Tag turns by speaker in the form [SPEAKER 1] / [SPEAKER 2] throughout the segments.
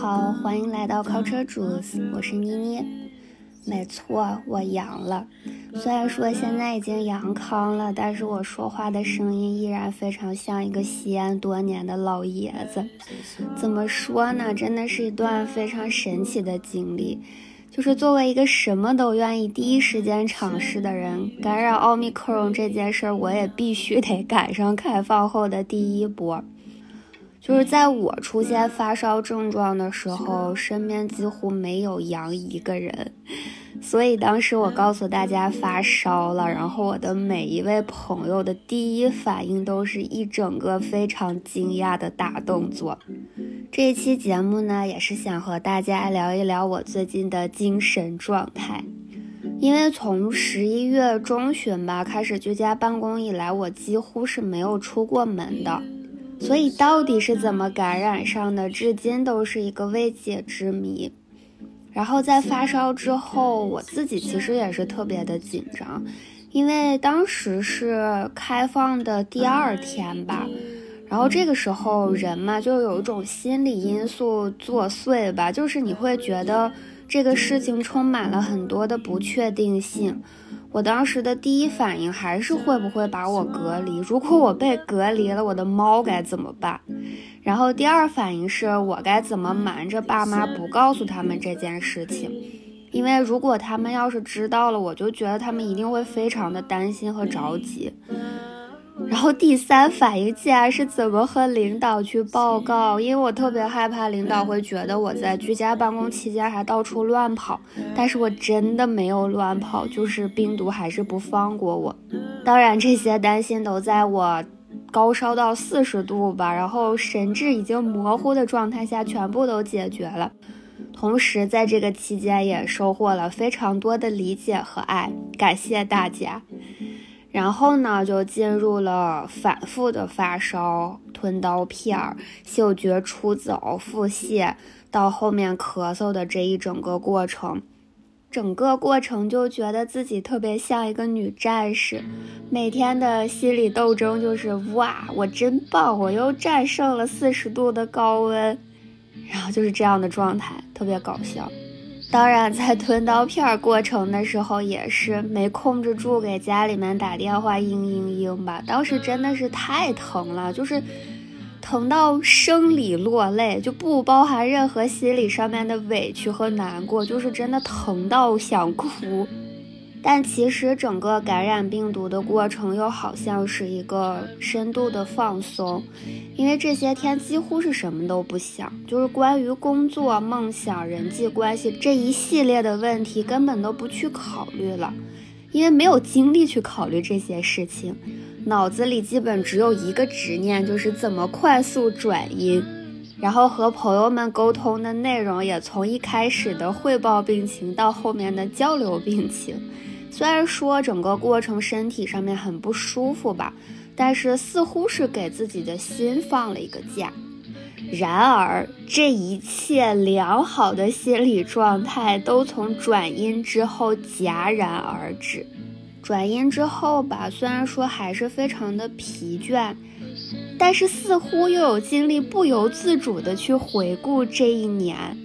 [SPEAKER 1] 好，欢迎来到 Culture Juice，我是妮妮。没错，我阳了。虽然说现在已经阳康了，但是我说话的声音依然非常像一个吸烟多年的老爷子。怎么说呢？真的是一段非常神奇的经历。就是作为一个什么都愿意第一时间尝试的人，感染奥密克戎这件事儿，我也必须得赶上开放后的第一波。就是在我出现发烧症状的时候，身边几乎没有阳一个人。所以当时我告诉大家发烧了，然后我的每一位朋友的第一反应都是一整个非常惊讶的大动作。这一期节目呢，也是想和大家聊一聊我最近的精神状态。因为从十一月中旬吧开始居家办公以来，我几乎是没有出过门的，所以到底是怎么感染上的，至今都是一个未解之谜。然后在发烧之后，我自己其实也是特别的紧张，因为当时是开放的第二天吧，然后这个时候人嘛就有一种心理因素作祟吧，就是你会觉得这个事情充满了很多的不确定性。我当时的第一反应还是会不会把我隔离？如果我被隔离了，我的猫该怎么办？然后第二反应是我该怎么瞒着爸妈不告诉他们这件事情？因为如果他们要是知道了，我就觉得他们一定会非常的担心和着急。然后第三反应竟然是怎么和领导去报告？因为我特别害怕领导会觉得我在居家办公期间还到处乱跑，但是我真的没有乱跑，就是病毒还是不放过我。当然这些担心都在我。高烧到四十度吧，然后神志已经模糊的状态下，全部都解决了。同时，在这个期间也收获了非常多的理解和爱，感谢大家。然后呢，就进入了反复的发烧、吞刀片儿、嗅觉出走、腹泻，到后面咳嗽的这一整个过程。整个过程就觉得自己特别像一个女战士，每天的心理斗争就是哇，我真棒，我又战胜了四十度的高温，然后就是这样的状态，特别搞笑。当然，在吞刀片过程的时候也是没控制住，给家里面打电话，嘤嘤嘤吧，当时真的是太疼了，就是。疼到生理落泪，就不包含任何心理上面的委屈和难过，就是真的疼到想哭。但其实整个感染病毒的过程又好像是一个深度的放松，因为这些天几乎是什么都不想，就是关于工作、梦想、人际关系这一系列的问题根本都不去考虑了，因为没有精力去考虑这些事情。脑子里基本只有一个执念，就是怎么快速转阴，然后和朋友们沟通的内容也从一开始的汇报病情到后面的交流病情。虽然说整个过程身体上面很不舒服吧，但是似乎是给自己的心放了一个假。然而，这一切良好的心理状态都从转阴之后戛然而止。转阴之后吧，虽然说还是非常的疲倦，但是似乎又有精力不由自主的去回顾这一年，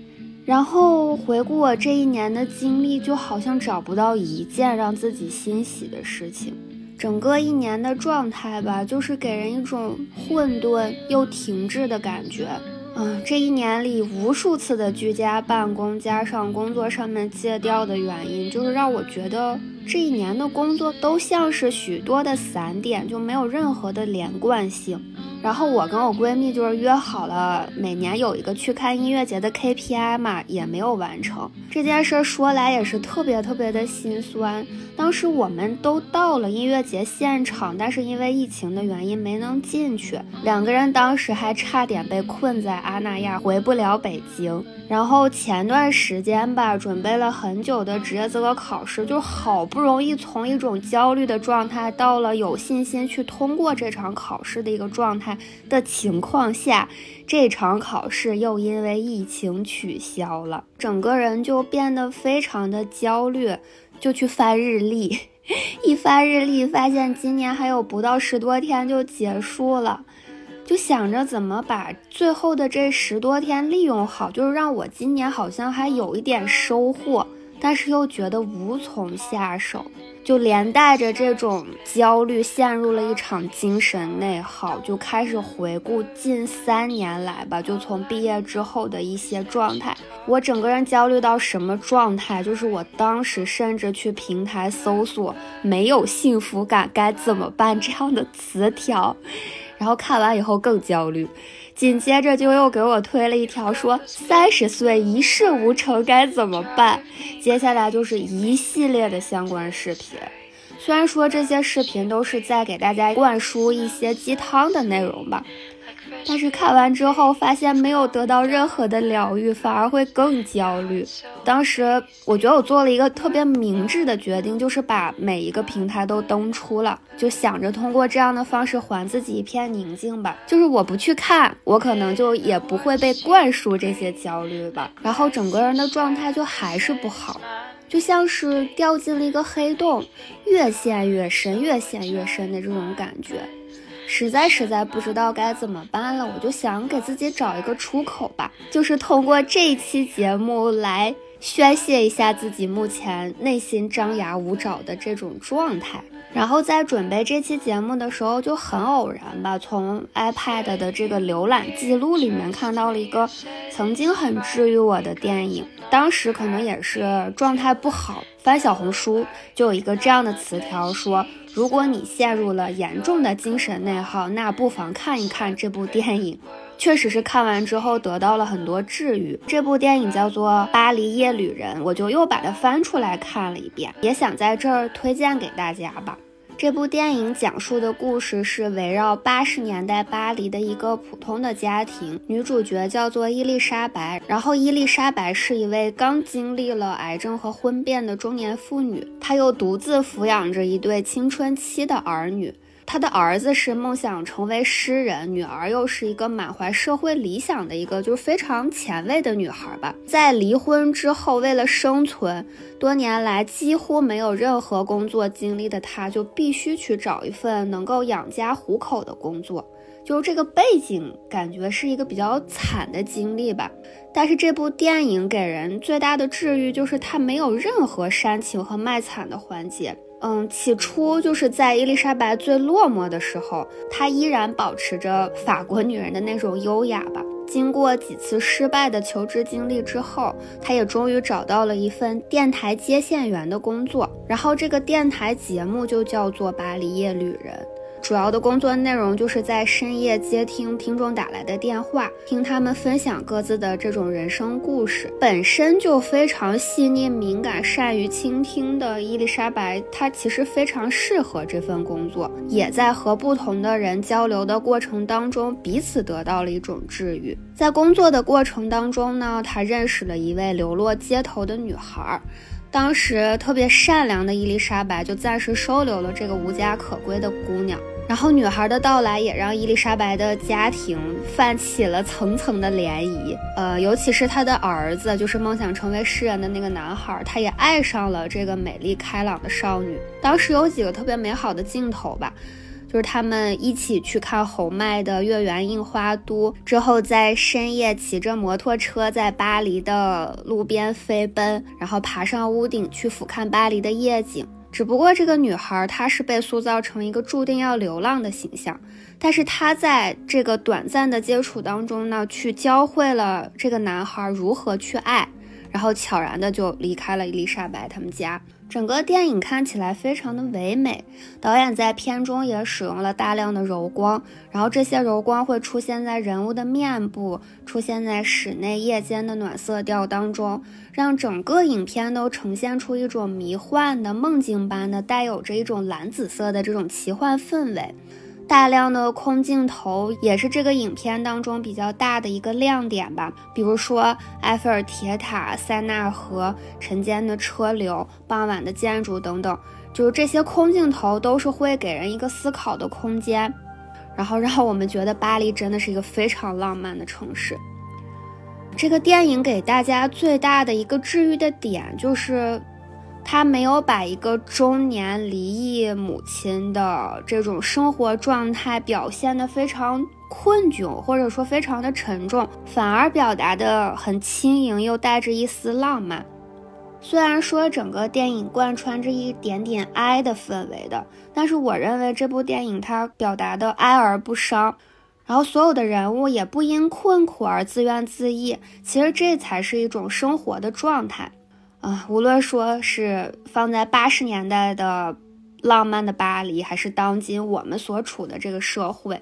[SPEAKER 1] 然后回顾我这一年的经历，就好像找不到一件让自己欣喜的事情。整个一年的状态吧，就是给人一种混沌又停滞的感觉。嗯，这一年里无数次的居家办公，加上工作上面戒掉的原因，就是让我觉得这一年的工作都像是许多的散点，就没有任何的连贯性。然后我跟我闺蜜就是约好了，每年有一个去看音乐节的 KPI 嘛，也没有完成这件事。说来也是特别特别的心酸。当时我们都到了音乐节现场，但是因为疫情的原因没能进去。两个人当时还差点被困在阿那亚，回不了北京。然后前段时间吧，准备了很久的职业资格考试，就好不容易从一种焦虑的状态到了有信心去通过这场考试的一个状态的情况下，这场考试又因为疫情取消了，整个人就变得非常的焦虑，就去翻日历，一翻日历发现今年还有不到十多天就结束了。就想着怎么把最后的这十多天利用好，就是让我今年好像还有一点收获，但是又觉得无从下手，就连带着这种焦虑，陷入了一场精神内耗，就开始回顾近三年来吧，就从毕业之后的一些状态，我整个人焦虑到什么状态？就是我当时甚至去平台搜索“没有幸福感该怎么办”这样的词条。然后看完以后更焦虑，紧接着就又给我推了一条说三十岁一事无成该怎么办？接下来就是一系列的相关视频。虽然说这些视频都是在给大家灌输一些鸡汤的内容吧。但是看完之后，发现没有得到任何的疗愈，反而会更焦虑。当时我觉得我做了一个特别明智的决定，就是把每一个平台都登出了，就想着通过这样的方式还自己一片宁静吧。就是我不去看，我可能就也不会被灌输这些焦虑吧。然后整个人的状态就还是不好，就像是掉进了一个黑洞，越陷越深，越陷越深的这种感觉。实在实在不知道该怎么办了，我就想给自己找一个出口吧，就是通过这一期节目来宣泄一下自己目前内心张牙舞爪的这种状态。然后在准备这期节目的时候，就很偶然吧，从 iPad 的这个浏览记录里面看到了一个曾经很治愈我的电影，当时可能也是状态不好，翻小红书就有一个这样的词条说。如果你陷入了严重的精神内耗，那不妨看一看这部电影。确实是看完之后得到了很多治愈。这部电影叫做《巴黎夜旅人》，我就又把它翻出来看了一遍，也想在这儿推荐给大家吧。这部电影讲述的故事是围绕八十年代巴黎的一个普通的家庭，女主角叫做伊丽莎白。然后伊丽莎白是一位刚经历了癌症和婚变的中年妇女，她又独自抚养着一对青春期的儿女。他的儿子是梦想成为诗人，女儿又是一个满怀社会理想的一个就是非常前卫的女孩吧。在离婚之后，为了生存，多年来几乎没有任何工作经历的她，就必须去找一份能够养家糊口的工作。就是这个背景，感觉是一个比较惨的经历吧。但是这部电影给人最大的治愈，就是它没有任何煽情和卖惨的环节。嗯，起初就是在伊丽莎白最落寞的时候，她依然保持着法国女人的那种优雅吧。经过几次失败的求职经历之后，她也终于找到了一份电台接线员的工作。然后这个电台节目就叫做《巴黎夜旅人》。主要的工作内容就是在深夜接听听众打来的电话，听他们分享各自的这种人生故事。本身就非常细腻、敏感、善于倾听的伊丽莎白，她其实非常适合这份工作，也在和不同的人交流的过程当中，彼此得到了一种治愈。在工作的过程当中呢，她认识了一位流落街头的女孩。当时特别善良的伊丽莎白就暂时收留了这个无家可归的姑娘，然后女孩的到来也让伊丽莎白的家庭泛起了层层的涟漪。呃，尤其是她的儿子，就是梦想成为诗人的那个男孩，他也爱上了这个美丽开朗的少女。当时有几个特别美好的镜头吧。就是他们一起去看侯麦的《月圆印花都》，之后在深夜骑着摩托车在巴黎的路边飞奔，然后爬上屋顶去俯瞰巴黎的夜景。只不过这个女孩她是被塑造成一个注定要流浪的形象，但是她在这个短暂的接触当中呢，去教会了这个男孩如何去爱，然后悄然的就离开了伊丽莎白他们家。整个电影看起来非常的唯美，导演在片中也使用了大量的柔光，然后这些柔光会出现在人物的面部，出现在室内夜间的暖色调当中，让整个影片都呈现出一种迷幻的梦境般的，带有着一种蓝紫色的这种奇幻氛围。大量的空镜头也是这个影片当中比较大的一个亮点吧。比如说埃菲尔铁塔、塞纳河、晨间的车流、傍晚的建筑等等，就是这些空镜头都是会给人一个思考的空间，然后让我们觉得巴黎真的是一个非常浪漫的城市。这个电影给大家最大的一个治愈的点就是。他没有把一个中年离异母亲的这种生活状态表现得非常困窘，或者说非常的沉重，反而表达的很轻盈，又带着一丝浪漫。虽然说整个电影贯穿着一点点哀的氛围的，但是我认为这部电影它表达的哀而不伤，然后所有的人物也不因困苦而自怨自艾，其实这才是一种生活的状态。啊，无论说是放在八十年代的浪漫的巴黎，还是当今我们所处的这个社会，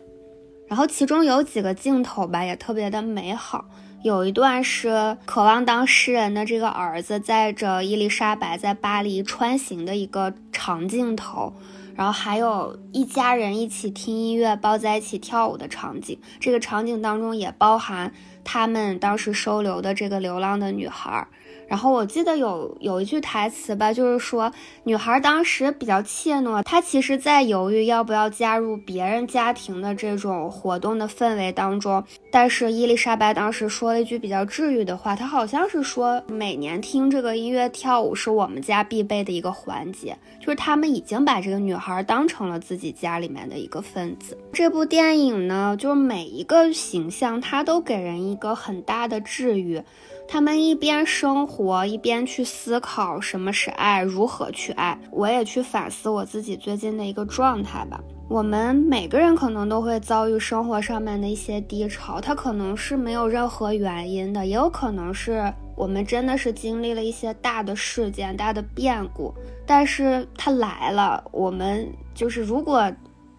[SPEAKER 1] 然后其中有几个镜头吧，也特别的美好。有一段是渴望当诗人的这个儿子载着伊丽莎白在巴黎穿行的一个长镜头，然后还有一家人一起听音乐、抱在一起跳舞的场景。这个场景当中也包含他们当时收留的这个流浪的女孩。然后我记得有有一句台词吧，就是说女孩当时比较怯懦，她其实在犹豫要不要加入别人家庭的这种活动的氛围当中。但是伊丽莎白当时说了一句比较治愈的话，她好像是说每年听这个音乐跳舞是我们家必备的一个环节，就是他们已经把这个女孩当成了自己家里面的一个分子。这部电影呢，就是每一个形象它都给人一个很大的治愈。他们一边生活，一边去思考什么是爱，如何去爱。我也去反思我自己最近的一个状态吧。我们每个人可能都会遭遇生活上面的一些低潮，它可能是没有任何原因的，也有可能是我们真的是经历了一些大的事件、大的变故。但是它来了，我们就是如果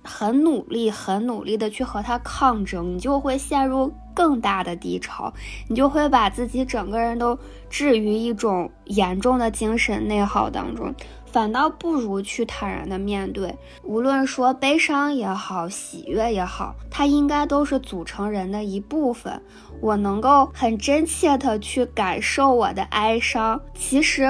[SPEAKER 1] 很努力、很努力的去和它抗争，你就会陷入。更大的低潮，你就会把自己整个人都置于一种严重的精神内耗当中，反倒不如去坦然的面对。无论说悲伤也好，喜悦也好，它应该都是组成人的一部分。我能够很真切的去感受我的哀伤，其实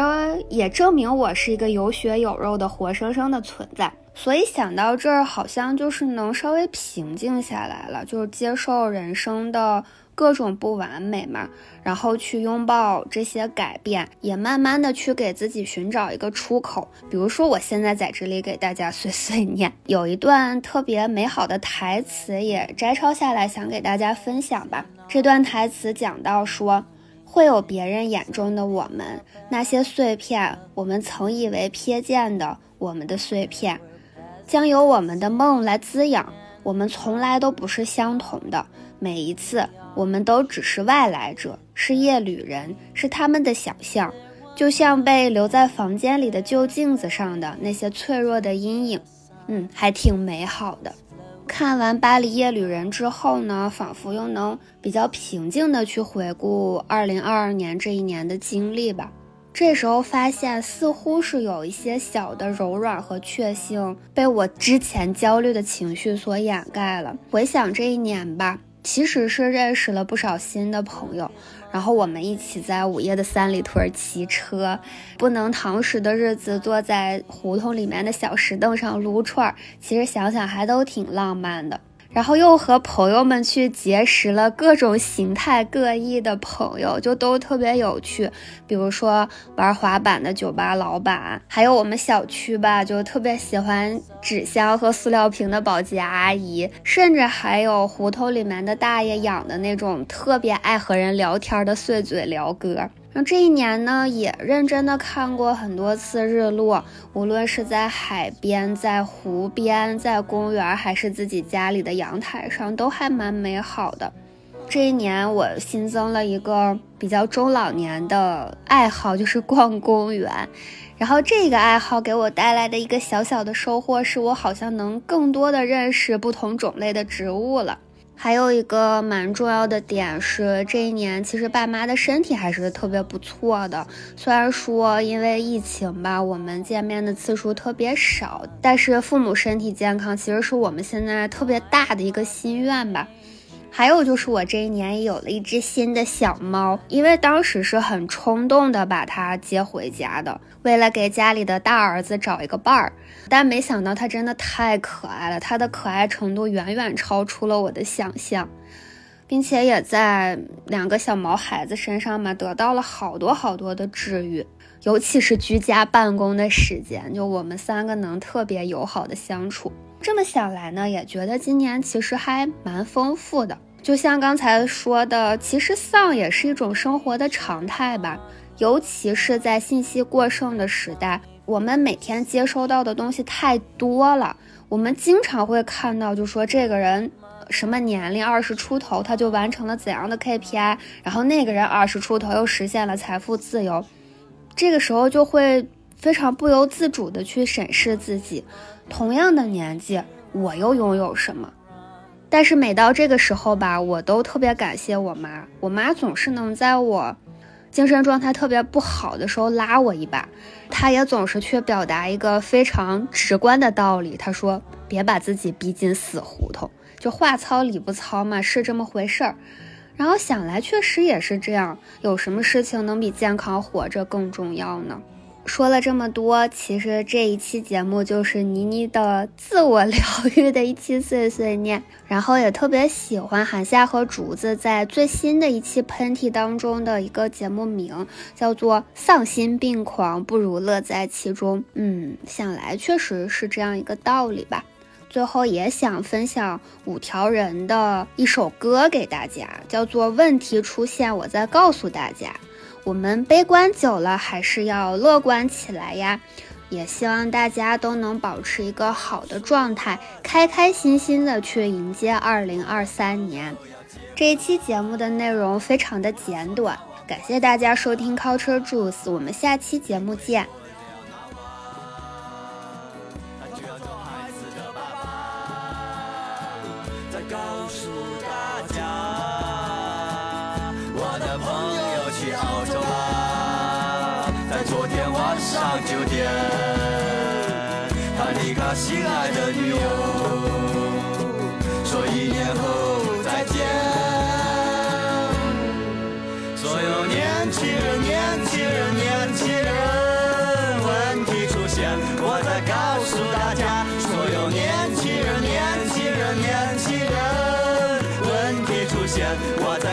[SPEAKER 1] 也证明我是一个有血有肉的活生生的存在。所以想到这儿，好像就是能稍微平静下来了，就是接受人生的各种不完美嘛，然后去拥抱这些改变，也慢慢的去给自己寻找一个出口。比如说，我现在在这里给大家碎碎念，有一段特别美好的台词也摘抄下来，想给大家分享吧。这段台词讲到说，会有别人眼中的我们，那些碎片，我们曾以为瞥见的我们的碎片。将由我们的梦来滋养，我们从来都不是相同的。每一次，我们都只是外来者，是夜旅人，是他们的想象，就像被留在房间里的旧镜子上的那些脆弱的阴影。嗯，还挺美好的。看完《巴黎夜旅人》之后呢，仿佛又能比较平静的去回顾2022年这一年的经历吧。这时候发现，似乎是有一些小的柔软和确幸被我之前焦虑的情绪所掩盖了。回想这一年吧，其实是认识了不少新的朋友，然后我们一起在午夜的三里屯骑车，不能堂食的日子坐在胡同里面的小石凳上撸串儿，其实想想还都挺浪漫的。然后又和朋友们去结识了各种形态各异的朋友，就都特别有趣。比如说玩滑板的酒吧老板，还有我们小区吧，就特别喜欢纸箱和塑料瓶的保洁阿姨，甚至还有胡同里面的大爷养的那种特别爱和人聊天的碎嘴聊哥。然后这一年呢，也认真的看过很多次日落，无论是在海边、在湖边、在公园，还是自己家里的阳台上，都还蛮美好的。这一年，我新增了一个比较中老年的爱好，就是逛公园。然后这个爱好给我带来的一个小小的收获，是我好像能更多的认识不同种类的植物了。还有一个蛮重要的点是，这一年其实爸妈的身体还是特别不错的。虽然说因为疫情吧，我们见面的次数特别少，但是父母身体健康其实是我们现在特别大的一个心愿吧。还有就是我这一年也有了一只新的小猫，因为当时是很冲动的把它接回家的，为了给家里的大儿子找一个伴儿。但没想到它真的太可爱了，它的可爱程度远远超出了我的想象，并且也在两个小毛孩子身上嘛得到了好多好多的治愈，尤其是居家办公的时间，就我们三个能特别友好的相处。这么想来呢，也觉得今年其实还蛮丰富的。就像刚才说的，其实丧也是一种生活的常态吧。尤其是在信息过剩的时代，我们每天接收到的东西太多了。我们经常会看到，就说这个人什么年龄，二十出头他就完成了怎样的 KPI，然后那个人二十出头又实现了财富自由。这个时候就会非常不由自主的去审视自己。同样的年纪，我又拥有什么？但是每到这个时候吧，我都特别感谢我妈。我妈总是能在我精神状态特别不好的时候拉我一把，她也总是去表达一个非常直观的道理。她说：“别把自己逼进死胡同。”就话糙理不糙嘛，是这么回事儿。然后想来，确实也是这样。有什么事情能比健康活着更重要呢？说了这么多，其实这一期节目就是妮妮的自我疗愈的一期碎碎念。然后也特别喜欢韩夏和竹子在最新的一期喷嚏当中的一个节目名，叫做“丧心病狂不如乐在其中”。嗯，想来确实是这样一个道理吧。最后也想分享五条人的一首歌给大家，叫做《问题出现，我再告诉大家》。我们悲观久了，还是要乐观起来呀！也希望大家都能保持一个好的状态，开开心心的去迎接二零二三年。这一期节目的内容非常的简短，感谢大家收听 Culture Juice，我们下期节目见。
[SPEAKER 2] 告诉大家上酒店，他离开心爱的女友，说一年后再见。所有年轻人、年轻人、年轻人，问题出现，我再告诉大家。所有年轻人、年轻人、年轻人，问题出现，我再。